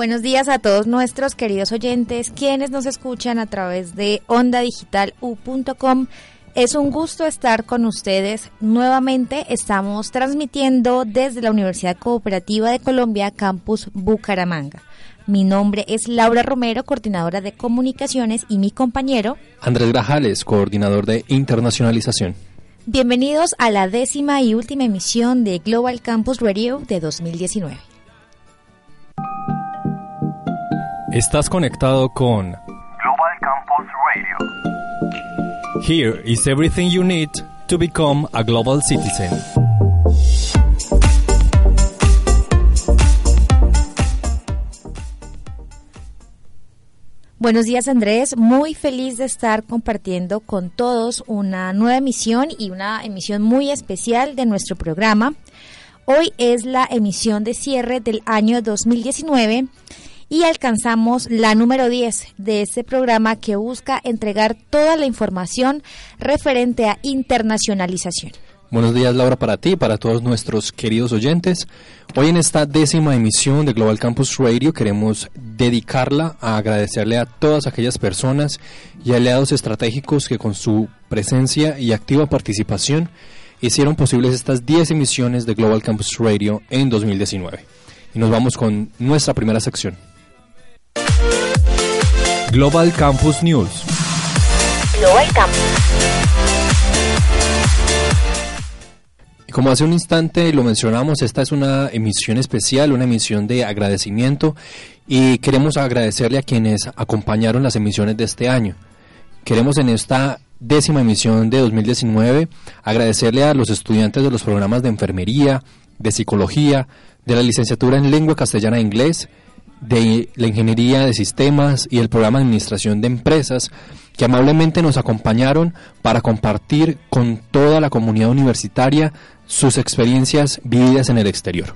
Buenos días a todos nuestros queridos oyentes, quienes nos escuchan a través de ondadigital.u.com. Es un gusto estar con ustedes. Nuevamente estamos transmitiendo desde la Universidad Cooperativa de Colombia, Campus Bucaramanga. Mi nombre es Laura Romero, coordinadora de comunicaciones, y mi compañero Andrés Grajales, coordinador de internacionalización. Bienvenidos a la décima y última emisión de Global Campus Radio de 2019. Estás conectado con Global Campus Radio. Here is everything you need to become a global citizen. Buenos días Andrés, muy feliz de estar compartiendo con todos una nueva emisión y una emisión muy especial de nuestro programa. Hoy es la emisión de cierre del año 2019 y alcanzamos la número 10 de este programa que busca entregar toda la información referente a internacionalización. Buenos días Laura para ti y para todos nuestros queridos oyentes. Hoy en esta décima emisión de Global Campus Radio queremos dedicarla a agradecerle a todas aquellas personas y aliados estratégicos que con su presencia y activa participación hicieron posibles estas 10 emisiones de Global Campus Radio en 2019. Y nos vamos con nuestra primera sección. Global Campus News. Global Campus. Como hace un instante lo mencionamos, esta es una emisión especial, una emisión de agradecimiento y queremos agradecerle a quienes acompañaron las emisiones de este año. Queremos en esta décima emisión de 2019 agradecerle a los estudiantes de los programas de enfermería, de psicología, de la licenciatura en lengua castellana e inglés, de la ingeniería de sistemas y el programa de administración de empresas que amablemente nos acompañaron para compartir con toda la comunidad universitaria sus experiencias vividas en el exterior.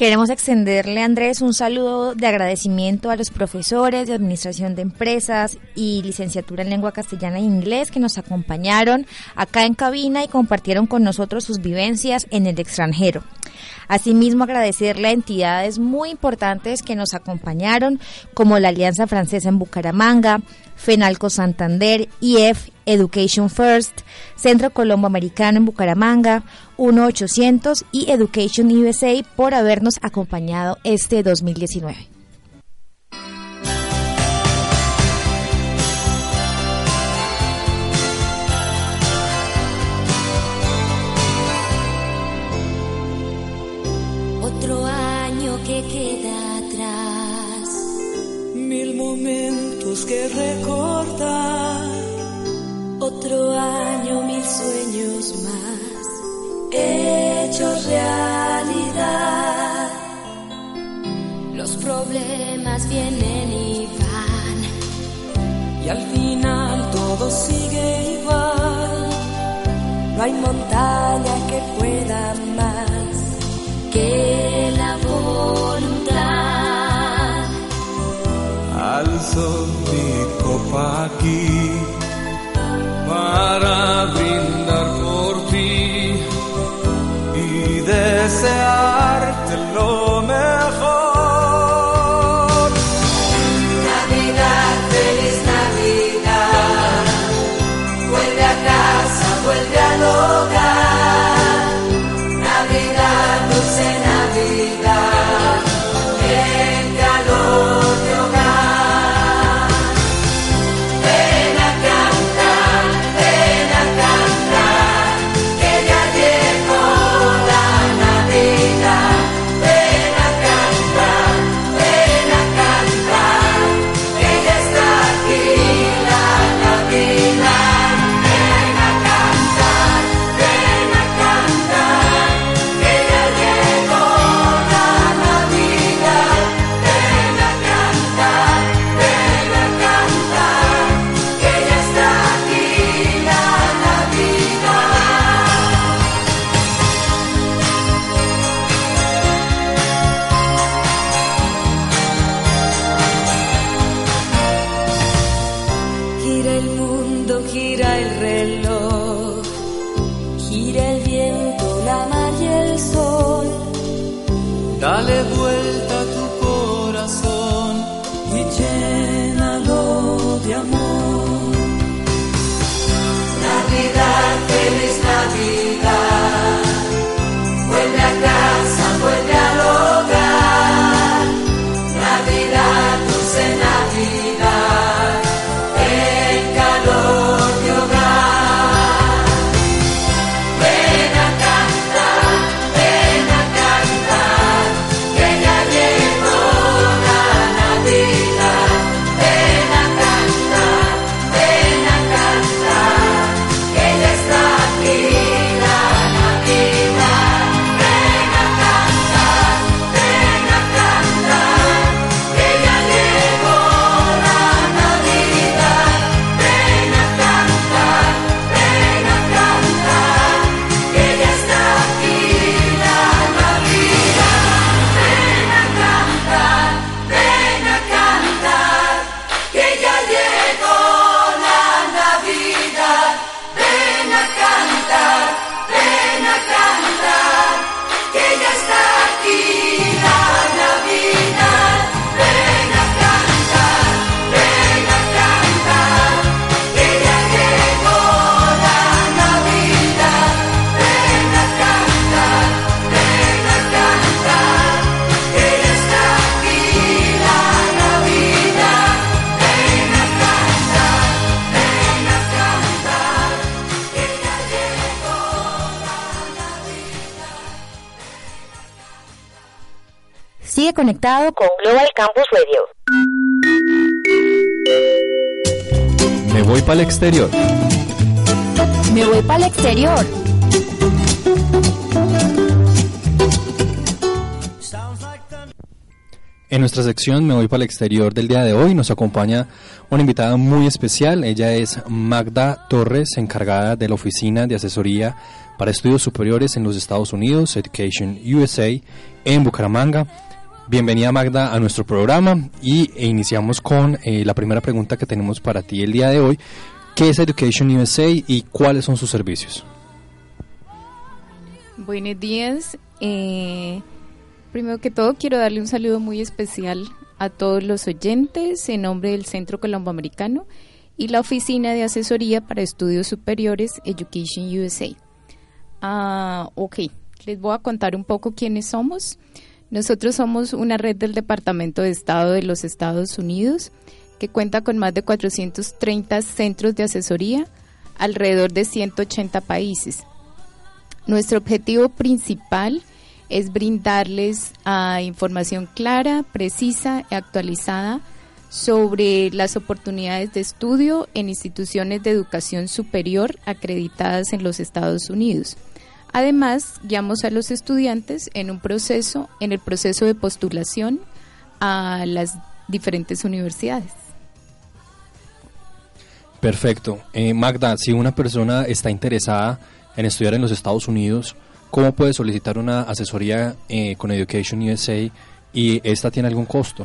Queremos extenderle, Andrés, un saludo de agradecimiento a los profesores de Administración de Empresas y Licenciatura en Lengua Castellana e Inglés que nos acompañaron acá en cabina y compartieron con nosotros sus vivencias en el extranjero. Asimismo, agradecerle a entidades muy importantes que nos acompañaron, como la Alianza Francesa en Bucaramanga, FENALCO Santander, IF, Education First, Centro Colombo Americano en Bucaramanga, 1-800 y Education USA por habernos acompañado este 2019. Que recordar. Otro año, mil sueños más. Hechos realidad. Los problemas vienen y van. Y al final todo sigue igual. No hay montaña que pueda más que la voluntad. Alzo mi copa aquí para brindar por ti y desearte lo mejor. Conectado con Global Campus Radio. Me voy para el exterior. Me voy para el exterior. En nuestra sección Me voy para el exterior del día de hoy nos acompaña una invitada muy especial. Ella es Magda Torres, encargada de la Oficina de Asesoría para Estudios Superiores en los Estados Unidos, Education USA, en Bucaramanga. Bienvenida Magda a nuestro programa y e iniciamos con eh, la primera pregunta que tenemos para ti el día de hoy. ¿Qué es Education USA y cuáles son sus servicios? Buenos días. Eh, Primero que todo, quiero darle un saludo muy especial a todos los oyentes en nombre del Centro Colomboamericano y la Oficina de Asesoría para Estudios Superiores Education USA. Ah, ok, les voy a contar un poco quiénes somos. Nosotros somos una red del Departamento de Estado de los Estados Unidos que cuenta con más de 430 centros de asesoría alrededor de 180 países. Nuestro objetivo principal es brindarles ah, información clara, precisa y actualizada sobre las oportunidades de estudio en instituciones de educación superior acreditadas en los Estados Unidos. Además, guiamos a los estudiantes en un proceso, en el proceso de postulación a las diferentes universidades. Perfecto. Eh, Magda, si una persona está interesada en estudiar en los Estados Unidos, ¿Cómo puede solicitar una asesoría eh, con Education USA y esta tiene algún costo?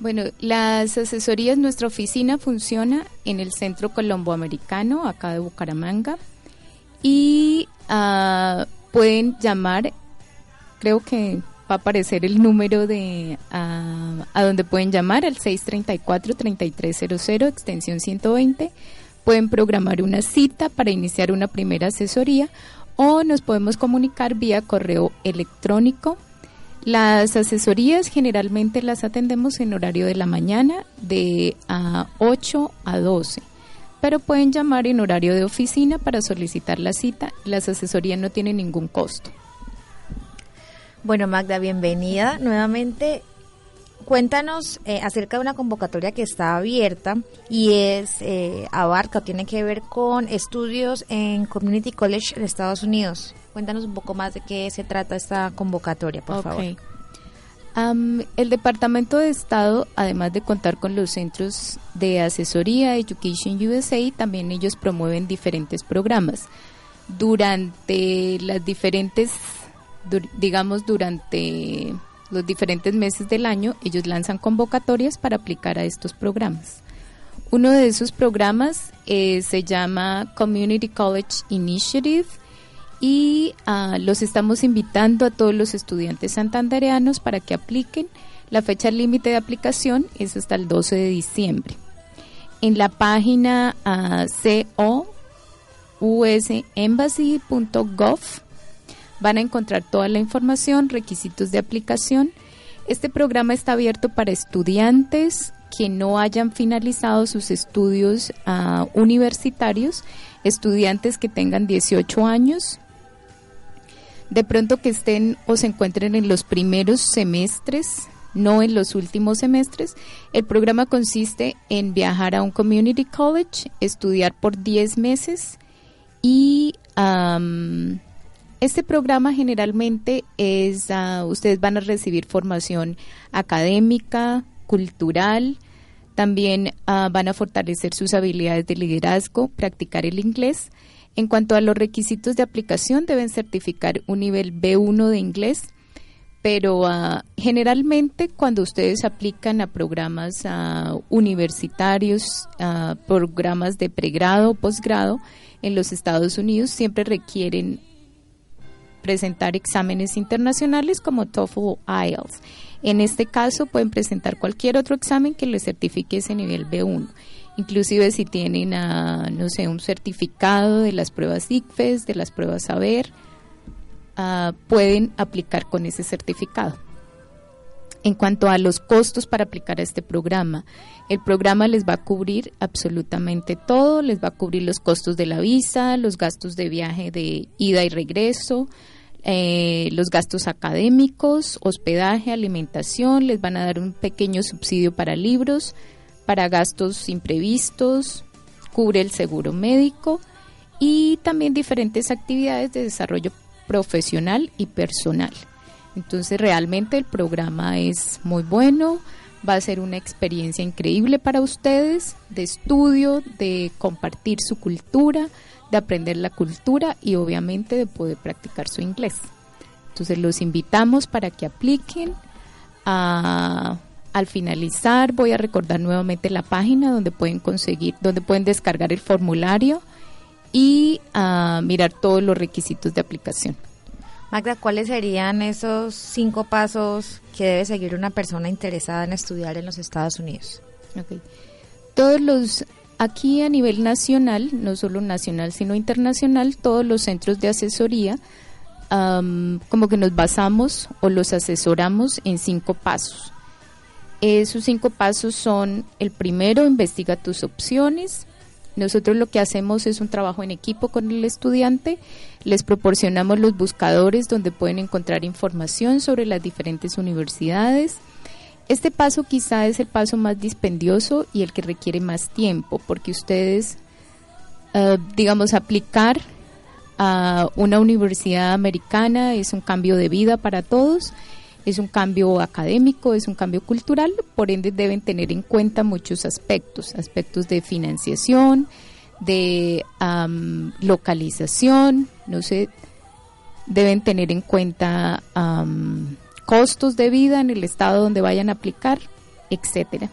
Bueno, las asesorías, nuestra oficina funciona en el Centro Colombo Americano, acá de Bucaramanga, y uh, pueden llamar, creo que va a aparecer el número de uh, a donde pueden llamar al 634-3300, extensión 120 pueden programar una cita para iniciar una primera asesoría o nos podemos comunicar vía correo electrónico. Las asesorías generalmente las atendemos en horario de la mañana de a 8 a 12, pero pueden llamar en horario de oficina para solicitar la cita. Las asesorías no tienen ningún costo. Bueno, Magda, bienvenida nuevamente cuéntanos eh, acerca de una convocatoria que está abierta y es eh, abarca o tiene que ver con estudios en Community College en Estados Unidos. Cuéntanos un poco más de qué se trata esta convocatoria, por favor. el Departamento de Estado, además de contar con los centros de asesoría Education USA, también ellos promueven diferentes programas. Durante las diferentes, digamos, durante los diferentes meses del año, ellos lanzan convocatorias para aplicar a estos programas. Uno de esos programas eh, se llama Community College Initiative y ah, los estamos invitando a todos los estudiantes santandereanos para que apliquen. La fecha límite de aplicación es hasta el 12 de diciembre. En la página uh, cousembassy.gov Van a encontrar toda la información, requisitos de aplicación. Este programa está abierto para estudiantes que no hayan finalizado sus estudios ah, universitarios, estudiantes que tengan 18 años, de pronto que estén o se encuentren en los primeros semestres, no en los últimos semestres. El programa consiste en viajar a un community college, estudiar por 10 meses y este programa generalmente es, ah, ustedes van a recibir formación académica, cultural, también ah, van a fortalecer sus habilidades de liderazgo, practicar el inglés. En cuanto a los requisitos de aplicación, deben certificar un nivel B1 de inglés, pero ah, generalmente cuando ustedes aplican a programas universitarios, programas de pregrado o posgrado en los Estados Unidos, siempre requieren presentar exámenes internacionales como TOEFL o IELTS. En este caso pueden presentar cualquier otro examen que les certifique ese nivel B1. Inclusive si tienen, no sé, un certificado de las pruebas ICFES, de las pruebas Saber, ah, pueden aplicar con ese certificado. En cuanto a los costos para aplicar a este programa, el programa les va a cubrir absolutamente todo, les va a cubrir los costos de la visa, los gastos de viaje de ida y regreso, eh, los gastos académicos, hospedaje, alimentación, les van a dar un pequeño subsidio para libros, para gastos imprevistos, cubre el seguro médico y también diferentes actividades de desarrollo profesional y personal. Entonces realmente el programa es muy bueno, va a ser una experiencia increíble para ustedes de estudio, de compartir su cultura, de aprender la cultura y obviamente de poder practicar su inglés. Entonces los invitamos para que apliquen. Al finalizar voy a recordar nuevamente la página donde pueden conseguir, donde pueden descargar el formulario y a mirar todos los requisitos de aplicación. Magda, ¿cuáles serían esos cinco pasos que debe seguir una persona interesada en estudiar en los Estados Unidos? Todos los, aquí a nivel nacional, no solo nacional, sino internacional, todos los centros de asesoría, como que nos basamos o los asesoramos en cinco pasos. Esos cinco pasos son, el primero, investiga tus opciones, nosotros lo que hacemos es un trabajo en equipo con el estudiante, les proporcionamos los buscadores donde pueden encontrar información sobre las diferentes universidades. Este paso quizá es el paso más dispendioso y el que requiere más tiempo, porque ustedes, eh, digamos, aplicar a una universidad americana es un cambio de vida para todos es un cambio académico, es un cambio cultural, por ende deben tener en cuenta muchos aspectos, aspectos de financiación, de localización, no sé, deben tener en cuenta costos de vida en el estado donde vayan a aplicar, etcétera.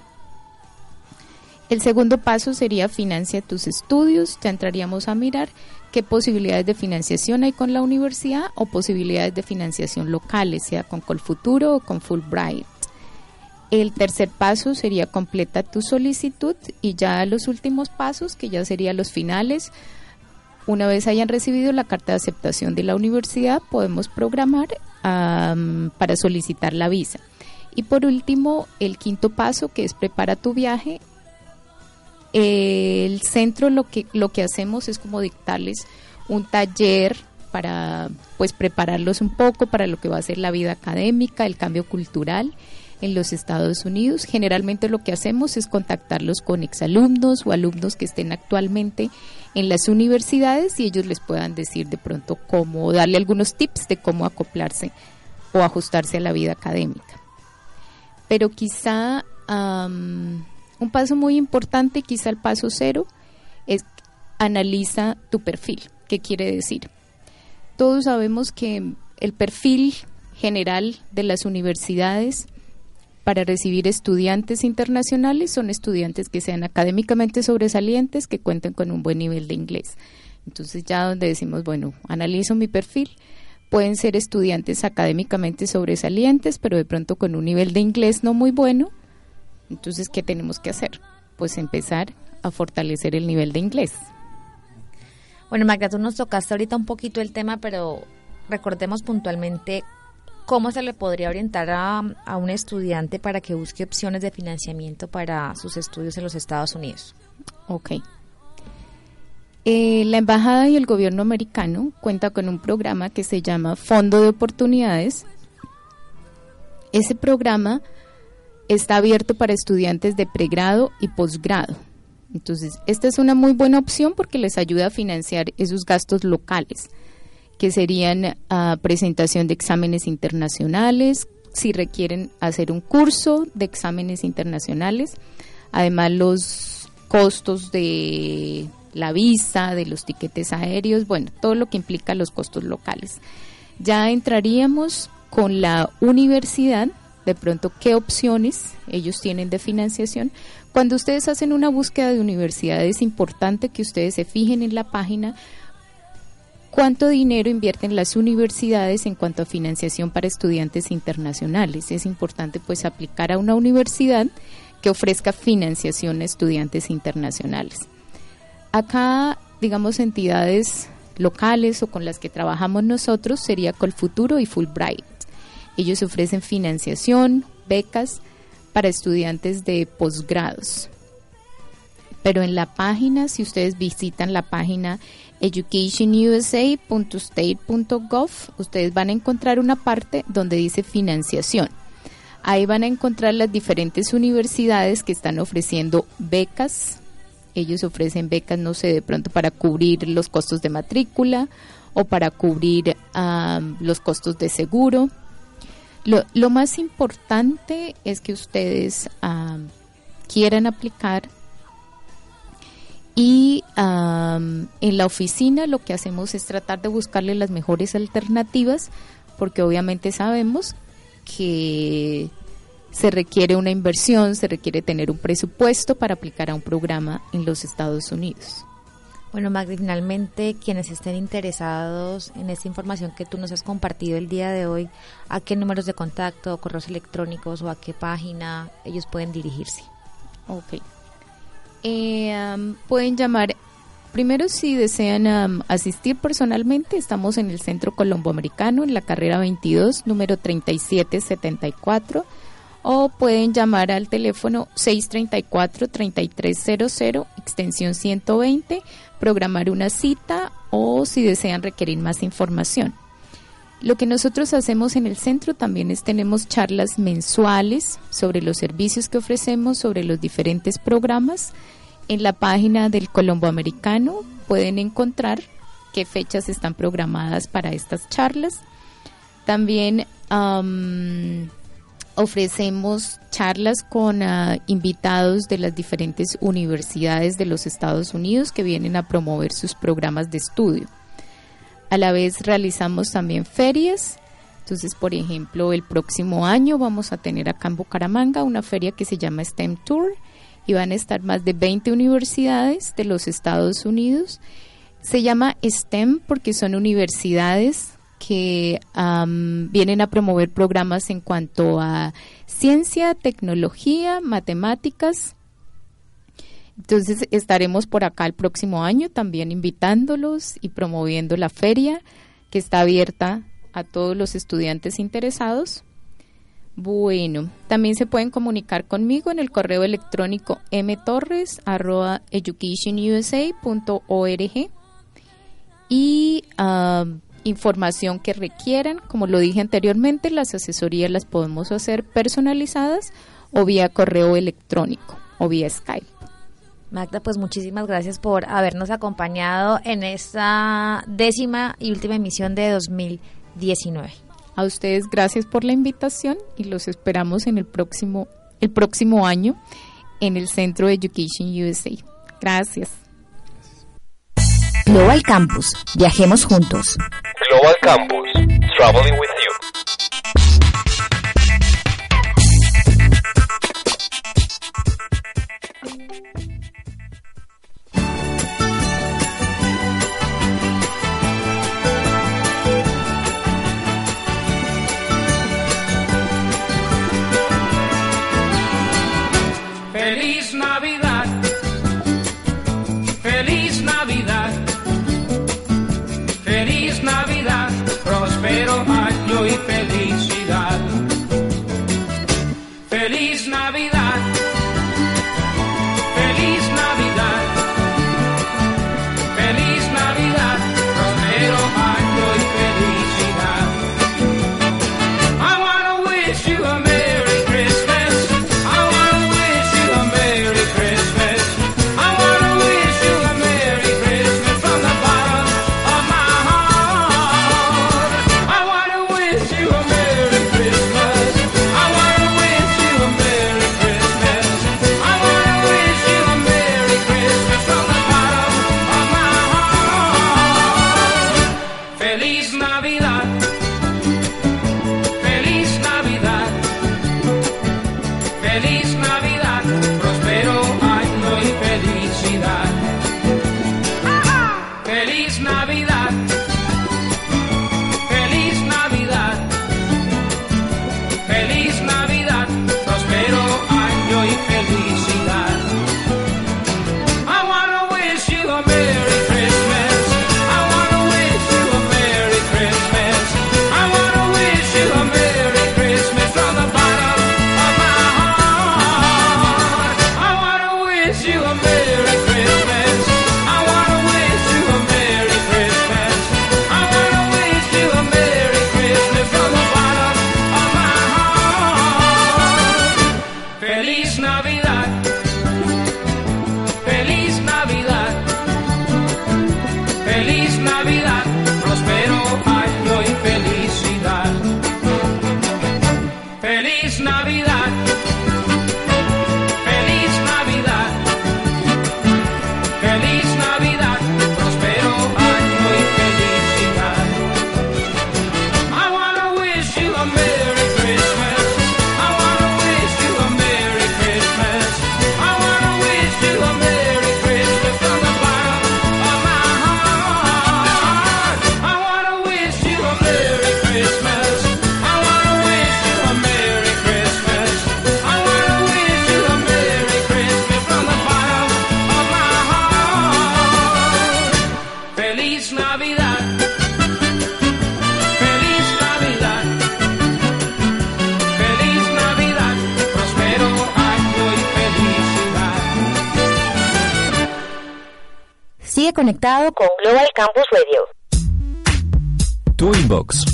El segundo paso sería financia tus estudios, ya entraríamos a mirar qué posibilidades de financiación hay con la universidad o posibilidades de financiación locales, sea con Colfuturo o con Fulbright. El tercer paso sería completa tu solicitud y ya los últimos pasos, que ya serían los finales, una vez hayan recibido la carta de aceptación de la universidad, podemos programar para solicitar la visa. Y por último, el quinto paso, que es prepara tu viaje, el centro lo que, lo que hacemos es como dictarles un taller para pues prepararlos un poco para lo que va a ser la vida académica, el cambio cultural en los Estados Unidos. Generalmente lo que hacemos es contactarlos con exalumnos o alumnos que estén actualmente en las universidades y ellos les puedan decir de pronto cómo, darle algunos tips de cómo acoplarse o ajustarse a la vida académica. Pero quizá un paso muy importante, quizá el paso cero, es analiza tu perfil. ¿Qué quiere decir? Todos sabemos que el perfil general de las universidades para recibir estudiantes internacionales son estudiantes que sean académicamente sobresalientes, que cuenten con un buen nivel de inglés. Entonces ya donde decimos, bueno, analizo mi perfil, pueden ser estudiantes académicamente sobresalientes, pero de pronto con un nivel de inglés no muy bueno, entonces, ¿qué tenemos que hacer? Pues empezar a fortalecer el nivel de inglés. Bueno, Magda, tú nos tocaste ahorita un poquito el tema, pero recordemos puntualmente cómo se le podría orientar a, un estudiante para que busque opciones de financiamiento para sus estudios en los Estados Unidos. Ok. Eh, la Embajada y el Gobierno americano cuenta con un programa que se llama Fondo de Oportunidades. Ese programa está abierto para estudiantes de pregrado y posgrado. Entonces, esta es una muy buena opción porque les ayuda a financiar esos gastos locales, que serían uh, presentación de exámenes internacionales, si requieren hacer un curso de exámenes internacionales, además los costos de la visa, de los tiquetes aéreos, bueno, todo lo que implica los costos locales. Ya entraríamos con la universidad de pronto qué opciones ellos tienen de financiación. Cuando ustedes hacen una búsqueda de universidad es importante que ustedes se fijen en la página cuánto dinero invierten las universidades en cuanto a financiación para estudiantes internacionales. Es importante pues aplicar a una universidad que ofrezca financiación a estudiantes internacionales. Acá, digamos, entidades locales o con las que trabajamos nosotros sería Colfuturo y Fulbright. Ellos ofrecen financiación, becas para estudiantes de posgrados. pero en la página, si ustedes visitan la página educationusa.state.gov, ustedes van a encontrar una parte donde dice financiación. Ahí van a encontrar las diferentes universidades que están ofreciendo becas. Ellos ofrecen becas, no sé, de pronto para cubrir los costos de matrícula o para cubrir los costos de seguro. Lo, más importante es que ustedes quieran aplicar y en la oficina lo que hacemos es tratar de buscarle las mejores alternativas porque obviamente sabemos que se requiere una inversión, se requiere tener un presupuesto para aplicar a un programa en los Estados Unidos. Bueno, Magdi, finalmente quienes estén interesados en esta información que tú nos has compartido el día de hoy, ¿a qué números de contacto, correos electrónicos o a qué página ellos pueden dirigirse? Ok. Eh, pueden llamar, primero si desean asistir personalmente, estamos en el Centro Colombo Americano, en la carrera 22, número 3774, o pueden llamar al teléfono 634-3300, extensión 120, programar una cita o si desean requerir más información. Lo que nosotros hacemos en el centro también es tenemos charlas mensuales sobre los servicios que ofrecemos, sobre los diferentes programas. En la página del Colombo Americano pueden encontrar qué fechas están programadas para estas charlas. También ofrecemos charlas con ah, invitados de las diferentes universidades de los Estados Unidos que vienen a promover sus programas de estudio. A la vez realizamos también ferias. Entonces, por ejemplo, el próximo año vamos a tener acá en Bucaramanga una feria que se llama STEM Tour y van a estar más de 20 universidades de los Estados Unidos. Se llama STEM porque son universidades que vienen a promover programas en cuanto a ciencia, tecnología, matemáticas, entonces estaremos por acá el próximo año también invitándolos y promoviendo la feria que está abierta a todos los estudiantes interesados. Bueno, también se pueden comunicar conmigo en el correo electrónico mtorres.educationusa.org y uh, información que requieran. Como lo dije anteriormente, las asesorías las podemos hacer personalizadas o vía correo electrónico o vía Skype. Magda, pues muchísimas gracias por habernos acompañado en esta décima y última emisión de 2019. A ustedes gracias por la invitación y los esperamos en el próximo el próximo año en el Centro Education USA. Gracias. Global Campus, viajemos juntos. Global Campus, traveling with you. Con Global Campus Radio. Tu inbox.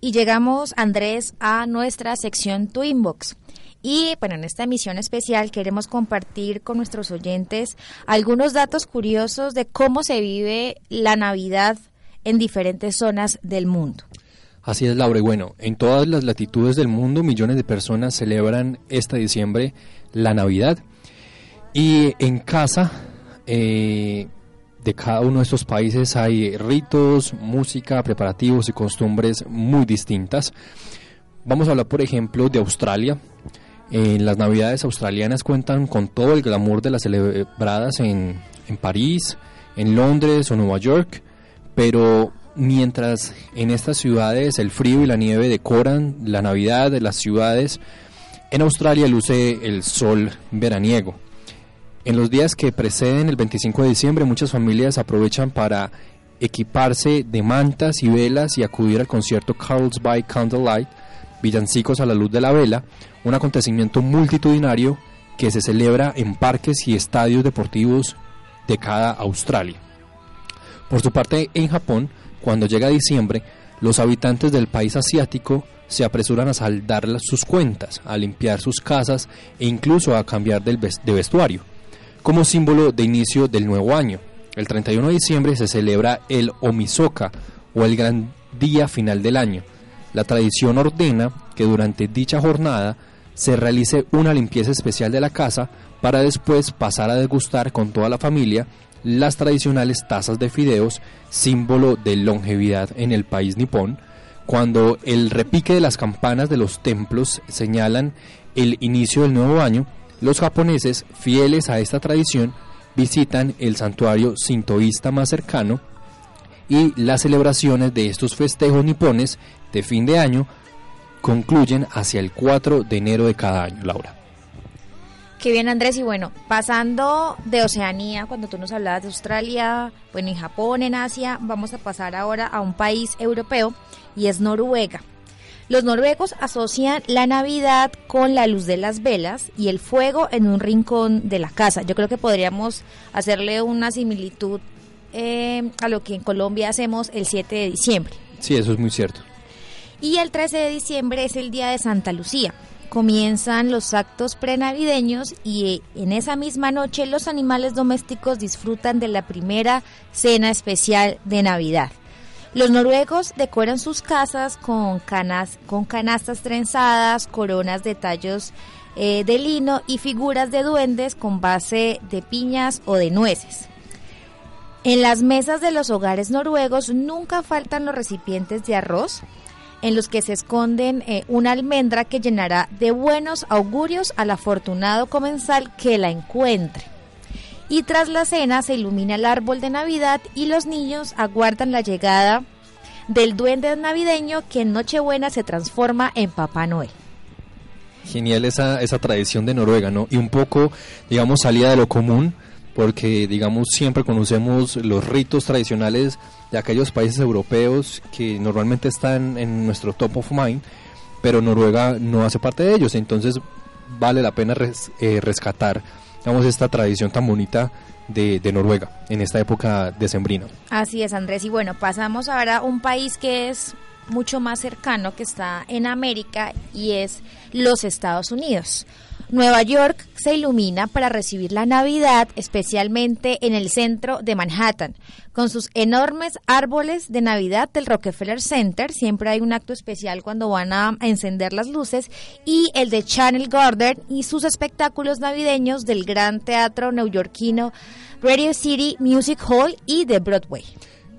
Y llegamos, Andrés, a nuestra sección Tu inbox. Y bueno, en esta emisión especial queremos compartir con nuestros oyentes algunos datos curiosos de cómo se vive la Navidad en diferentes zonas del mundo. Así es, Laura. Y bueno, en todas las latitudes del mundo, millones de personas celebran este diciembre la Navidad. Y en casa eh, de cada uno de estos países hay ritos, música, preparativos y costumbres muy distintas. Vamos a hablar, por ejemplo, de Australia. En las navidades australianas cuentan con todo el glamour de las celebradas en, en París, en Londres o Nueva York, pero mientras en estas ciudades el frío y la nieve decoran la Navidad de las ciudades, en Australia luce el sol veraniego. En los días que preceden el 25 de diciembre muchas familias aprovechan para equiparse de mantas y velas y acudir al concierto Carl's by Candlelight, Villancicos a la luz de la vela, un acontecimiento multitudinario que se celebra en parques y estadios deportivos de cada Australia. Por su parte, en Japón, cuando llega diciembre, los habitantes del país asiático se apresuran a saldar sus cuentas, a limpiar sus casas e incluso a cambiar de vestuario, como símbolo de inicio del nuevo año. El 31 de diciembre se celebra el Omisoka o el gran día final del año. La tradición ordena que durante dicha jornada se realice una limpieza especial de la casa para después pasar a degustar con toda la familia las tradicionales tazas de fideos, símbolo de longevidad en el país nipón, cuando el repique de las campanas de los templos señalan el inicio del nuevo año, los japoneses, fieles a esta tradición, visitan el santuario sintoísta más cercano y las celebraciones de estos festejos nipones de fin de año concluyen hacia el 4 de enero de cada año, Laura. Qué bien, Andrés. Y bueno, pasando de Oceanía, cuando tú nos hablabas de Australia, bueno, en Japón, en Asia, vamos a pasar ahora a un país europeo y es Noruega. Los noruegos asocian la Navidad con la luz de las velas y el fuego en un rincón de la casa. Yo creo que podríamos hacerle una similitud eh, a lo que en Colombia hacemos el 7 de diciembre. Sí, eso es muy cierto. Y el 13 de diciembre es el día de Santa Lucía comienzan los actos prenavideños y en esa misma noche los animales domésticos disfrutan de la primera cena especial de Navidad. Los noruegos decoran sus casas con, canas, con canastas trenzadas, coronas de tallos eh, de lino y figuras de duendes con base de piñas o de nueces. En las mesas de los hogares noruegos nunca faltan los recipientes de arroz, en los que se esconden eh, una almendra que llenará de buenos augurios al afortunado comensal que la encuentre. Y tras la cena se ilumina el árbol de Navidad y los niños aguardan la llegada del duende navideño que en Nochebuena se transforma en Papá Noel. Genial esa, esa tradición de Noruega, ¿no? Y un poco, digamos, salida de lo común, porque, digamos, siempre conocemos los ritos tradicionales de aquellos países europeos que normalmente están en nuestro top of mind, pero Noruega no hace parte de ellos, entonces vale la pena eh, rescatar digamos, esta tradición tan bonita de, de, Noruega en esta época decembrina. Así es, Andrés. Y bueno, pasamos ahora a un país que es mucho más cercano, que está en América, y es los Estados Unidos. Nueva York se ilumina para recibir la Navidad, especialmente en el centro de Manhattan, con sus enormes árboles de Navidad del Rockefeller Center. Siempre hay un acto especial cuando van a encender las luces. Y el de Channel Garden y sus espectáculos navideños del gran teatro neoyorquino Radio City Music Hall y de Broadway.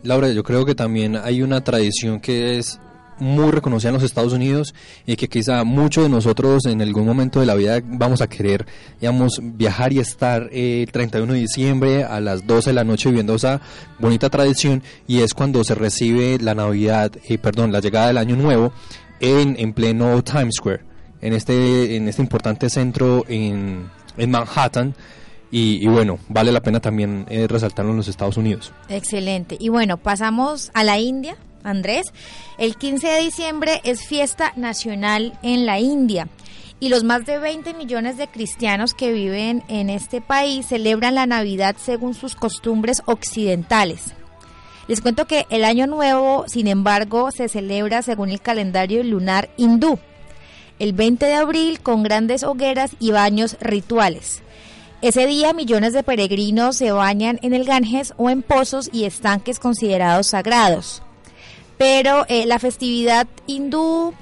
Laura, yo creo que también hay una tradición que es muy reconocida en los Estados Unidos y que quizá muchos de nosotros en algún momento de la vida vamos a querer, digamos, viajar y estar eh, el 31 de diciembre a las 12 de la noche viviendo esa bonita tradición y es cuando se recibe la Navidad, eh, perdón, la llegada del Año Nuevo en, en pleno Times Square, en este, en este importante centro en, en Manhattan. Y, bueno, vale la pena también eh, resaltarlo en los Estados Unidos. Excelente. Y bueno, pasamos a la India, Andrés. El 15 de diciembre es fiesta nacional en la India y los más de 20 millones de cristianos que viven en este país celebran la Navidad según sus costumbres occidentales. Les cuento que el Año Nuevo, sin embargo, se celebra según el calendario lunar hindú, el 20 de abril con grandes hogueras y baños rituales. Ese día millones de peregrinos se bañan en el Ganges o en pozos y estanques considerados sagrados. Pero eh, la festividad hindú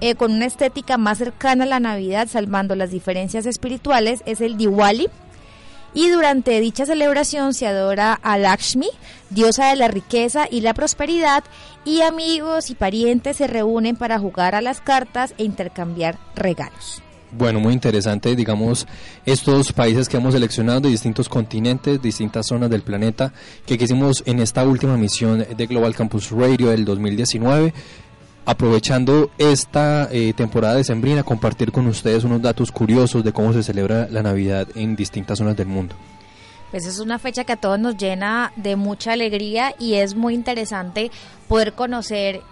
eh, con una estética más cercana a la Navidad, salvando las diferencias espirituales, es el Diwali. Y durante dicha celebración se adora a Lakshmi, diosa de la riqueza y la prosperidad, y amigos y parientes se reúnen para jugar a las cartas e intercambiar regalos. Bueno, muy interesante, digamos, estos países que hemos seleccionado de distintos continentes, distintas zonas del planeta, que quisimos en esta última misión de Global Campus Radio del 2019 aprovechando esta eh, temporada de Sembrina, compartir con ustedes unos datos curiosos de cómo se celebra la Navidad en distintas zonas del mundo. Pues es una fecha que a todos nos llena de mucha alegría y es muy interesante poder conocer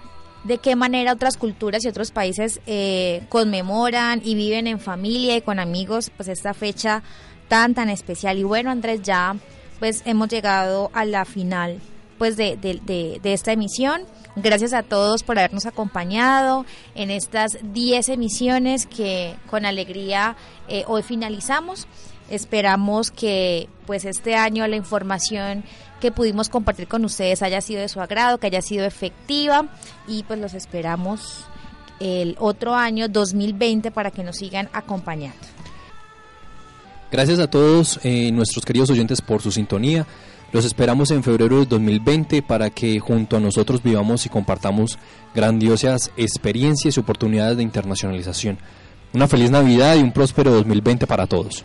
de qué manera otras culturas y otros países eh, conmemoran y viven en familia y con amigos pues esta fecha tan tan especial y bueno Andrés ya pues hemos llegado a la final pues de, de, de esta emisión Gracias a todos por habernos acompañado en estas 10 emisiones que con alegría eh, hoy finalizamos. Esperamos que pues este año la información que pudimos compartir con ustedes haya sido de su agrado, que haya sido efectiva y pues los esperamos el otro año 2020 para que nos sigan acompañando. Gracias a todos eh, nuestros queridos oyentes por su sintonía. Los esperamos en febrero de 2020 para que junto a nosotros vivamos y compartamos grandiosas experiencias y oportunidades de internacionalización. Una feliz Navidad y un próspero 2020 para todos.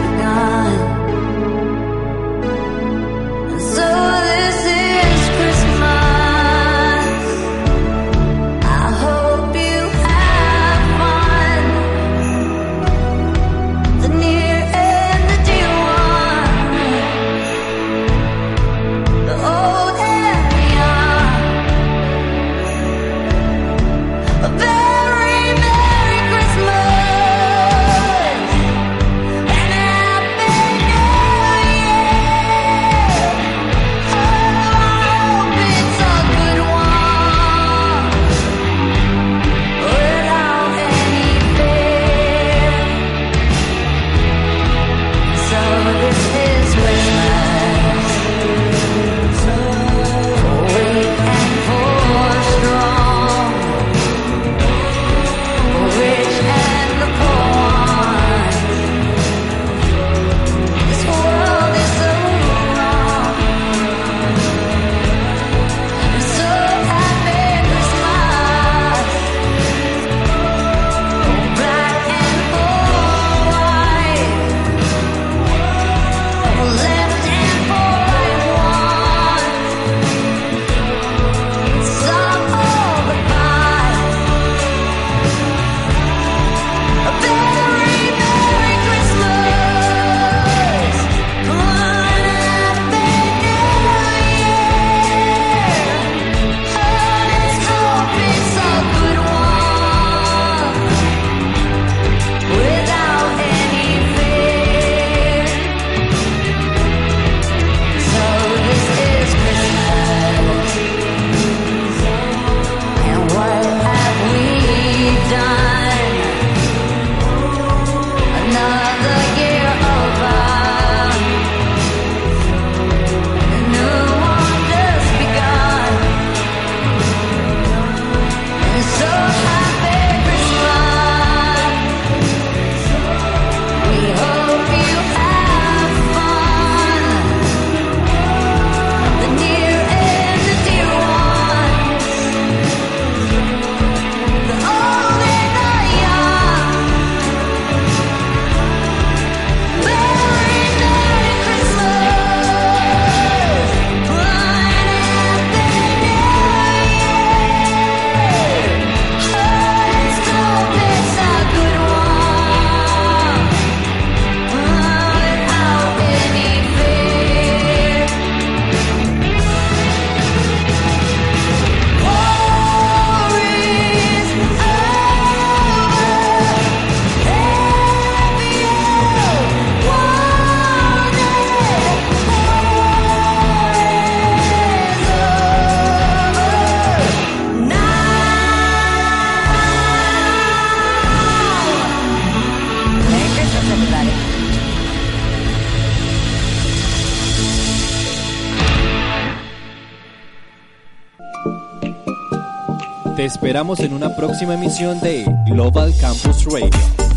esperamos en una próxima emisión de Global Campus Radio.